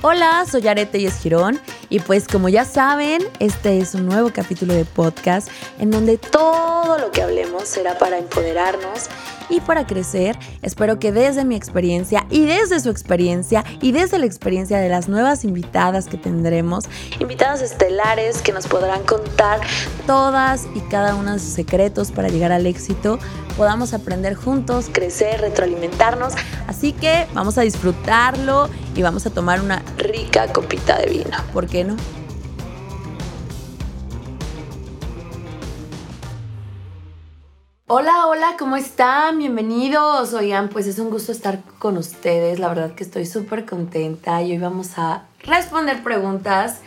Hola, soy Arete y Esquirón y pues como ya saben, este es un nuevo capítulo de podcast en donde todo lo que hablemos será para empoderarnos y para crecer. Espero que desde mi experiencia y desde su experiencia y desde la experiencia de las nuevas invitadas que tendremos, invitadas estelares que nos podrán contar todas y cada uno de sus secretos para llegar al éxito, podamos aprender juntos, crecer, retroalimentarnos. Así que vamos a disfrutarlo y vamos a tomar una rica copita de vino. ¿Por qué no? Hola, hola, ¿cómo están? Bienvenidos. Oigan, pues es un gusto estar con ustedes. La verdad que estoy súper contenta y hoy vamos a responder preguntas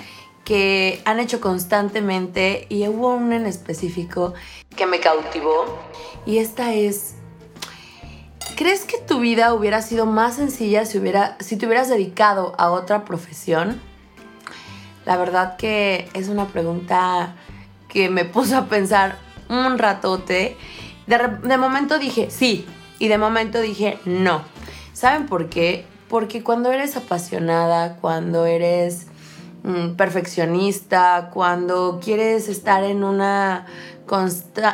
que han hecho constantemente y hubo una en específico que me cautivó y esta es ¿Crees que tu vida hubiera sido más sencilla si, hubiera, si te hubieras dedicado a otra profesión? La verdad que es una pregunta que me puso a pensar un ratote de, momento dije sí y de momento dije no. ¿Saben por qué? Porque cuando eres apasionada, cuando eres mm, perfeccionista, cuando quieres estar en, una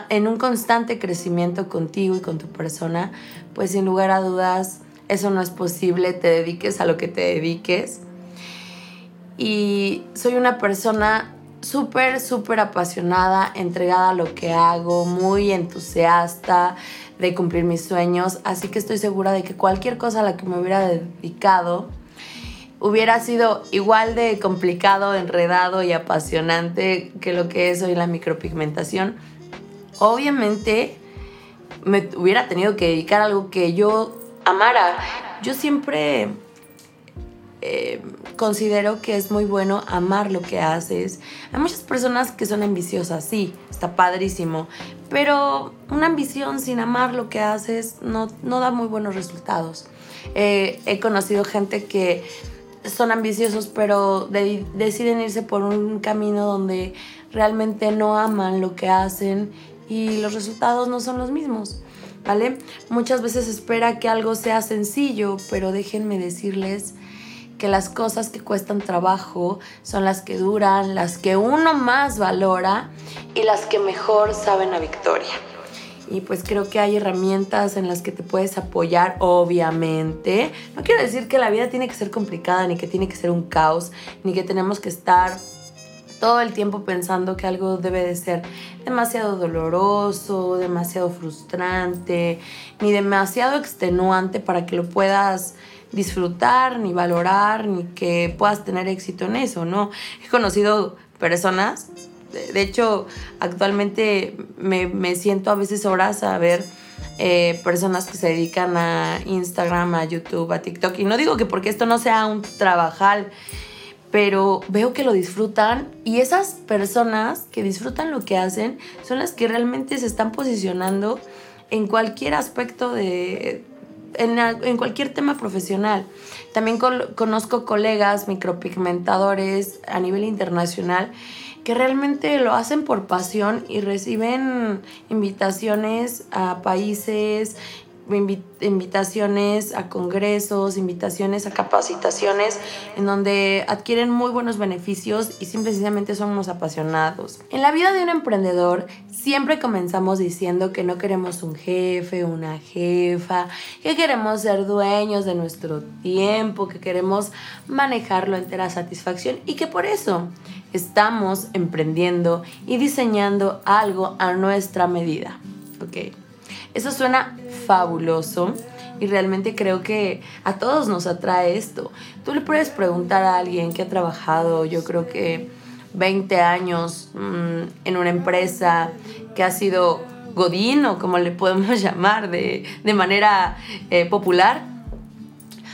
en un constante crecimiento contigo y con tu persona, pues sin lugar a dudas eso no es posible, te dediques a lo que te dediques. Y soy una persona súper, súper apasionada, entregada a lo que hago, muy entusiasta de cumplir mis sueños, así que estoy segura de que cualquier cosa a la que me hubiera dedicado hubiera sido igual de complicado, enredado y apasionante que lo que es hoy la micropigmentación. Obviamente me hubiera tenido que dedicar a algo que yo amara. Yo siempre eh, considero que es muy bueno amar lo que haces. Hay muchas personas que son ambiciosas, sí, está padrísimo, pero una ambición sin amar lo que haces no, no da muy buenos resultados. Eh, he conocido gente que son ambiciosos, pero deciden irse por un camino donde realmente no aman lo que hacen y los resultados no son los mismos. ¿Vale? Muchas veces espera que algo sea sencillo, pero déjenme decirles que las cosas que cuestan trabajo son las que duran, las que uno más valora y las que mejor saben a victoria. Y pues creo que hay herramientas en las que te puedes apoyar, obviamente. No quiero decir que la vida tiene que ser complicada, ni que tiene que ser un caos, ni que tenemos que estar todo el tiempo pensando que algo debe de ser demasiado doloroso, demasiado frustrante, ni demasiado extenuante para que lo puedas disfrutar, ni valorar, ni que puedas tener éxito en eso, ¿no? He conocido personas, de hecho, actualmente me, siento a veces horas a ver eh, personas que se dedican a Instagram, a YouTube, a TikTok, y no digo que porque esto no sea un trabajal, pero veo que lo disfrutan y esas personas que disfrutan lo que hacen son las que realmente se están posicionando en cualquier aspecto de, en, cualquier tema profesional. También conozco colegas micropigmentadores a nivel internacional que realmente lo hacen por pasión y reciben invitaciones a países invitaciones a congresos, invitaciones a capacitaciones, en donde adquieren muy buenos beneficios y simplemente son unos apasionados. En la vida de un emprendedor siempre comenzamos diciendo que no queremos un jefe, una jefa, que queremos ser dueños de nuestro tiempo, que queremos manejarlo entera satisfacción y que por eso estamos emprendiendo y diseñando algo a nuestra medida. ¿ok? Eso suena fabuloso y realmente creo que a todos nos atrae esto. Tú le puedes preguntar a alguien que ha trabajado, yo creo que 20 años mm, en una empresa, que ha sido godín o como le podemos llamar de, manera eh, popular,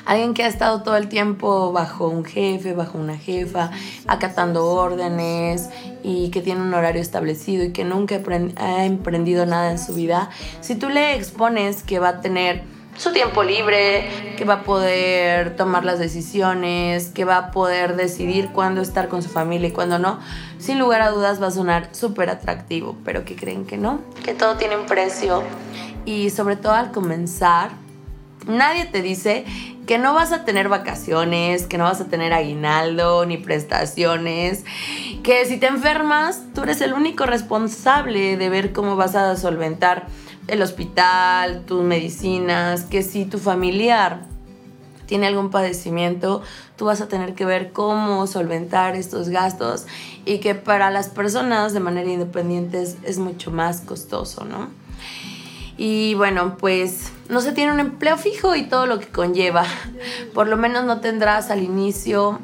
Alguien que ha estado todo el tiempo bajo un jefe, bajo una jefa, acatando órdenes y que tiene un horario establecido y que nunca ha emprendido nada en su vida, si tú le expones que va a tener su tiempo libre, que va a poder tomar las decisiones, que va a poder decidir cuándo estar con su familia y cuándo no, sin lugar a dudas va a sonar súper atractivo, pero que creen que no, que todo tiene un precio. Y sobre todo al comenzar, nadie te dice que no vas a tener vacaciones, que no vas a tener aguinaldo ni prestaciones, que si te enfermas, tú eres el único responsable de ver cómo vas a solventar el hospital, tus medicinas, que si tu familiar tiene algún padecimiento, tú vas a tener que ver cómo solventar estos gastos y que para las personas de manera independiente es, es mucho más costoso, ¿no? Y bueno, pues no se tiene un empleo fijo y todo lo que conlleva. Por lo menos no tendrás al inicio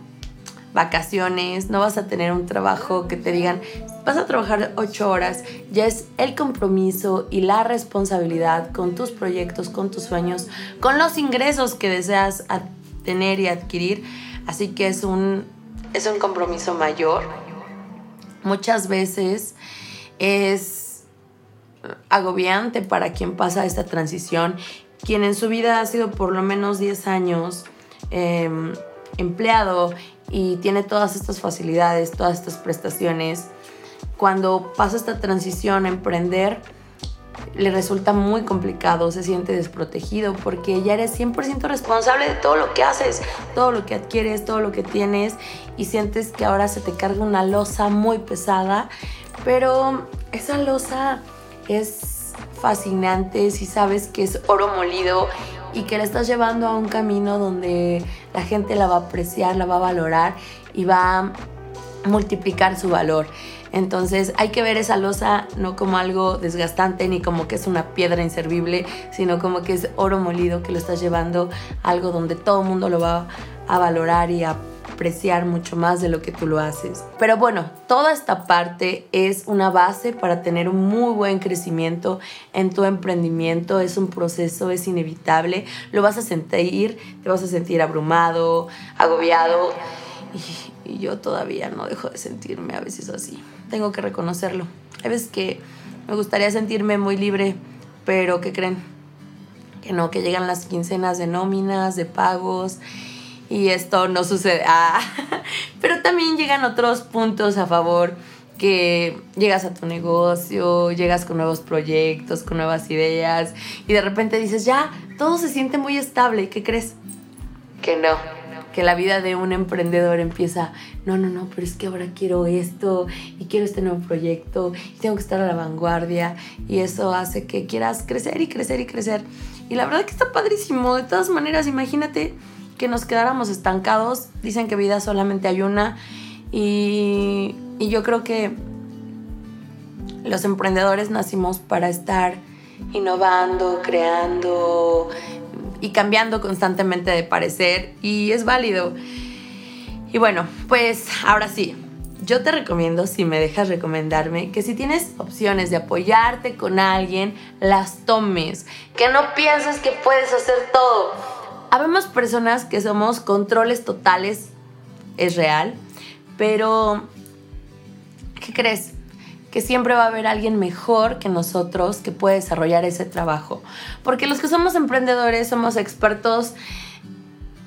vacaciones, no vas a tener un trabajo que te digan, vas a trabajar ocho horas, ya es el compromiso y la responsabilidad con tus proyectos, con tus sueños, con los ingresos que deseas tener y adquirir. Así que es un, es un compromiso mayor. Muchas veces es agobiante para quien pasa esta transición, quien en su vida ha sido por lo menos 10 años em, empleado y tiene todas estas facilidades, todas estas prestaciones, cuando pasa esta transición a emprender, le resulta muy complicado, se siente desprotegido porque ya eres 100% responsable de todo lo que haces, todo lo que adquieres, todo lo que tienes y sientes que ahora se te carga una losa muy pesada, pero esa losa es fascinante si sabes que es oro molido y que la estás llevando a un camino donde la gente la va a apreciar, la va a valorar y va a multiplicar su valor. Entonces hay que ver esa losa no como algo desgastante ni como que es una piedra inservible, sino como que es oro molido que lo estás llevando a algo donde todo el mundo lo va a valorar y a apreciar mucho más de lo que tú lo haces. Pero bueno, toda esta parte es una base para tener un muy buen crecimiento en tu emprendimiento. Es un proceso, es inevitable. Lo vas a sentir, te vas a sentir abrumado, agobiado. Y, yo todavía no dejo de sentirme a veces así. Tengo que reconocerlo. Hay veces que me gustaría sentirme muy libre, pero ¿qué creen? Que no, que llegan las quincenas de nóminas, de pagos y esto no sucede. Ah, pero también llegan otros puntos a favor que llegas a tu negocio, llegas con nuevos proyectos, con nuevas ideas y de repente dices, ya, todo se siente muy estable. ¿Qué crees? Que no, que la vida de un emprendedor empieza, no, no, no, pero es que ahora quiero esto y quiero este nuevo proyecto y tengo que estar a la vanguardia y eso hace que quieras crecer y crecer y crecer. Y la verdad que está padrísimo. De todas maneras, imagínate que nos quedáramos estancados. Dicen que vida solamente hay una y, y yo creo que los emprendedores nacimos para estar innovando, creando y cambiando constantemente de parecer y es válido. Y bueno, pues ahora sí, yo te recomiendo, si me dejas recomendarme, que si tienes opciones de apoyarte con alguien, las tomes. Que no pienses que puedes hacer todo Habemos personas que somos controles totales, es real, pero ¿qué crees? Que siempre va a haber alguien mejor que nosotros que puede desarrollar ese trabajo. Porque los que somos emprendedores somos expertos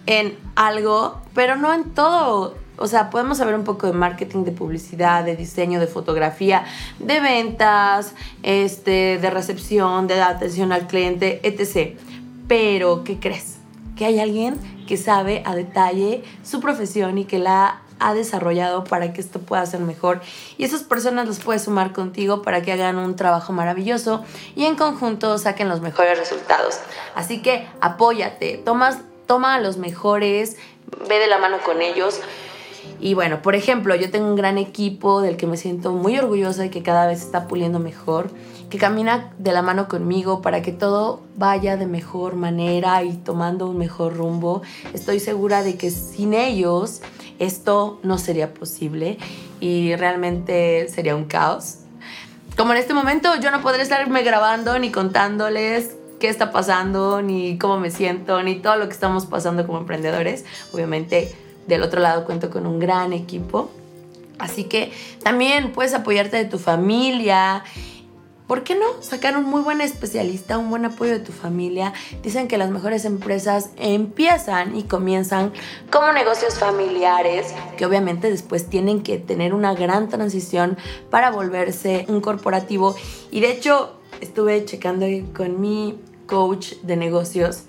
en algo, pero no en todo. O sea, podemos saber un poco de marketing, de publicidad, de diseño, de fotografía, de ventas, este, de recepción, de atención al cliente, etc. Pero, ¿qué crees? Que hay alguien que sabe a detalle su profesión y que la ha desarrollado para que esto pueda ser mejor. Y esas personas los puedes sumar contigo para que hagan un trabajo maravilloso y en conjunto saquen los mejores resultados. Así que apóyate, tomas, toma a los mejores, ve de la mano con ellos. Y bueno, por ejemplo, yo tengo un gran equipo del que me siento muy orgullosa y que cada vez está puliendo mejor que camina de la mano conmigo para que todo vaya de mejor manera y tomando un mejor rumbo. Estoy segura de que sin ellos esto no sería posible y realmente sería un caos. Como en este momento yo no podré estarme grabando ni contándoles qué está pasando, ni cómo me siento, ni todo lo que estamos pasando como emprendedores. Obviamente del otro lado cuento con un gran equipo. Así que también puedes apoyarte de tu familia ¿Por qué no sacar un muy buen especialista, un buen apoyo de tu familia? Dicen que las mejores empresas empiezan y comienzan como negocios familiares, que obviamente después tienen que tener una gran transición para volverse un corporativo. Y de hecho, estuve checando con mi coach de negocios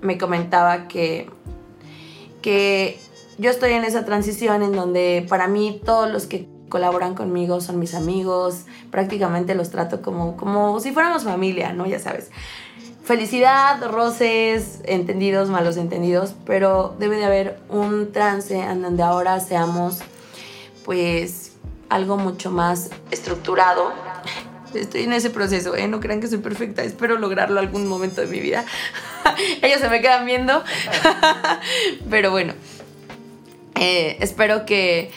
me comentaba que, que yo estoy en esa transición en donde para mí todos los que colaboran conmigo son mis amigos, prácticamente los trato como, como si fuéramos familia, ¿no? Ya sabes. Felicidad, roces, entendidos, malos entendidos, pero debe de haber un trance en donde ahora seamos pues algo mucho más estructurado. Estoy en ese proceso, ¿eh? No crean que soy perfecta, espero lograrlo algún momento de mi vida. Ellos se me quedan viendo. pero bueno, eh, espero que,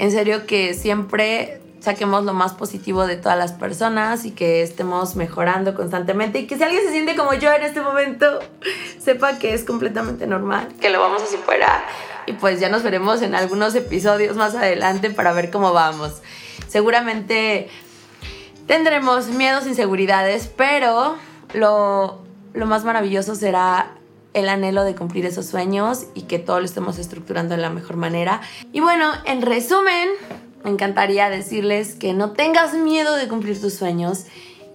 en serio, que siempre saquemos lo más positivo de todas las personas y que estemos mejorando constantemente y que si alguien se siente como yo en este momento, sepa que es completamente normal, que lo vamos a superar y pues ya nos veremos en algunos episodios más adelante para ver cómo vamos. Seguramente tendremos miedos, inseguridades, pero lo, lo más maravilloso será el anhelo de cumplir esos sueños y que todo lo estemos estructurando de la mejor manera. Y bueno, en resumen, me encantaría decirles que no tengas miedo de cumplir tus sueños,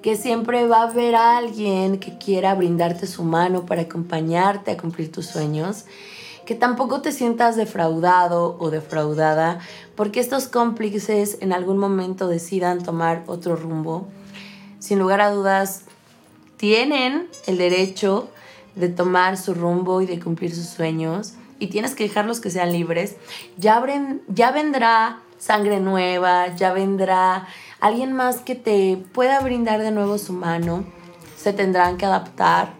que siempre va a haber alguien que quiera brindarte su mano para acompañarte a cumplir tus sueños, que tampoco te sientas defraudado o defraudada porque estos cómplices en algún momento decidan tomar otro rumbo. Sin lugar a dudas, tienen el derecho de tomar su rumbo y de cumplir sus sueños y tienes que dejarlos que sean libres, ya, ya vendrá sangre nueva, ya vendrá alguien más que te pueda brindar de nuevo su mano, se tendrán que adaptar.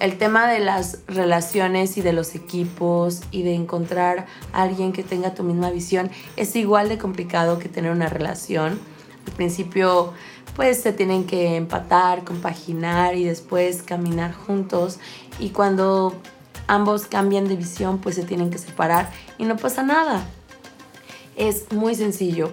El tema de las relaciones y de los equipos y de encontrar a alguien que tenga tu misma visión es igual de complicado que tener una relación. Al principio pues se tienen que empatar, compaginar y después caminar juntos. Y cuando ambos cambian de visión, pues se tienen que separar y no pasa nada. Es muy sencillo.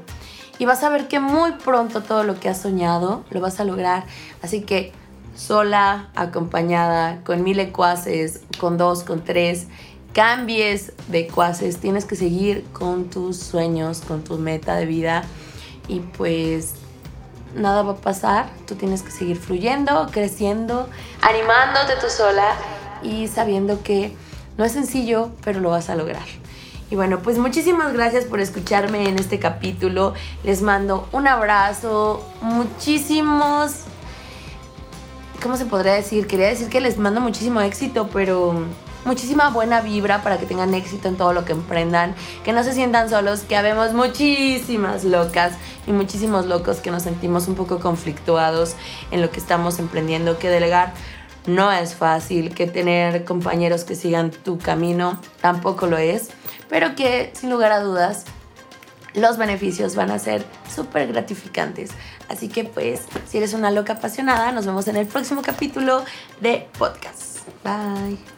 Y vas a ver que muy pronto todo lo que has soñado lo vas a lograr. Así que sola, acompañada, con mil ecuaces, con dos, con tres, cambies de ecuaces, tienes que seguir con tus sueños, con tu meta de vida y pues nada va a pasar, tú tienes que seguir fluyendo, creciendo, animándote tú sola y sabiendo que no es sencillo, pero lo vas a lograr. Y bueno, pues muchísimas gracias por escucharme en este capítulo. Les mando un abrazo, muchísimos... ¿Cómo se podría decir? Quería decir que les mando muchísimo éxito, pero muchísima buena vibra para que tengan éxito en todo lo que emprendan, que no se sientan solos, que habemos muchísimas locas y muchísimos locos que nos sentimos un poco conflictuados en lo que estamos emprendiendo, que delegar no es fácil, que tener compañeros que sigan tu camino tampoco lo es, pero que sin lugar a dudas los beneficios van a ser súper gratificantes. Así que pues, si eres una loca apasionada, nos vemos en el próximo capítulo de podcast. Bye.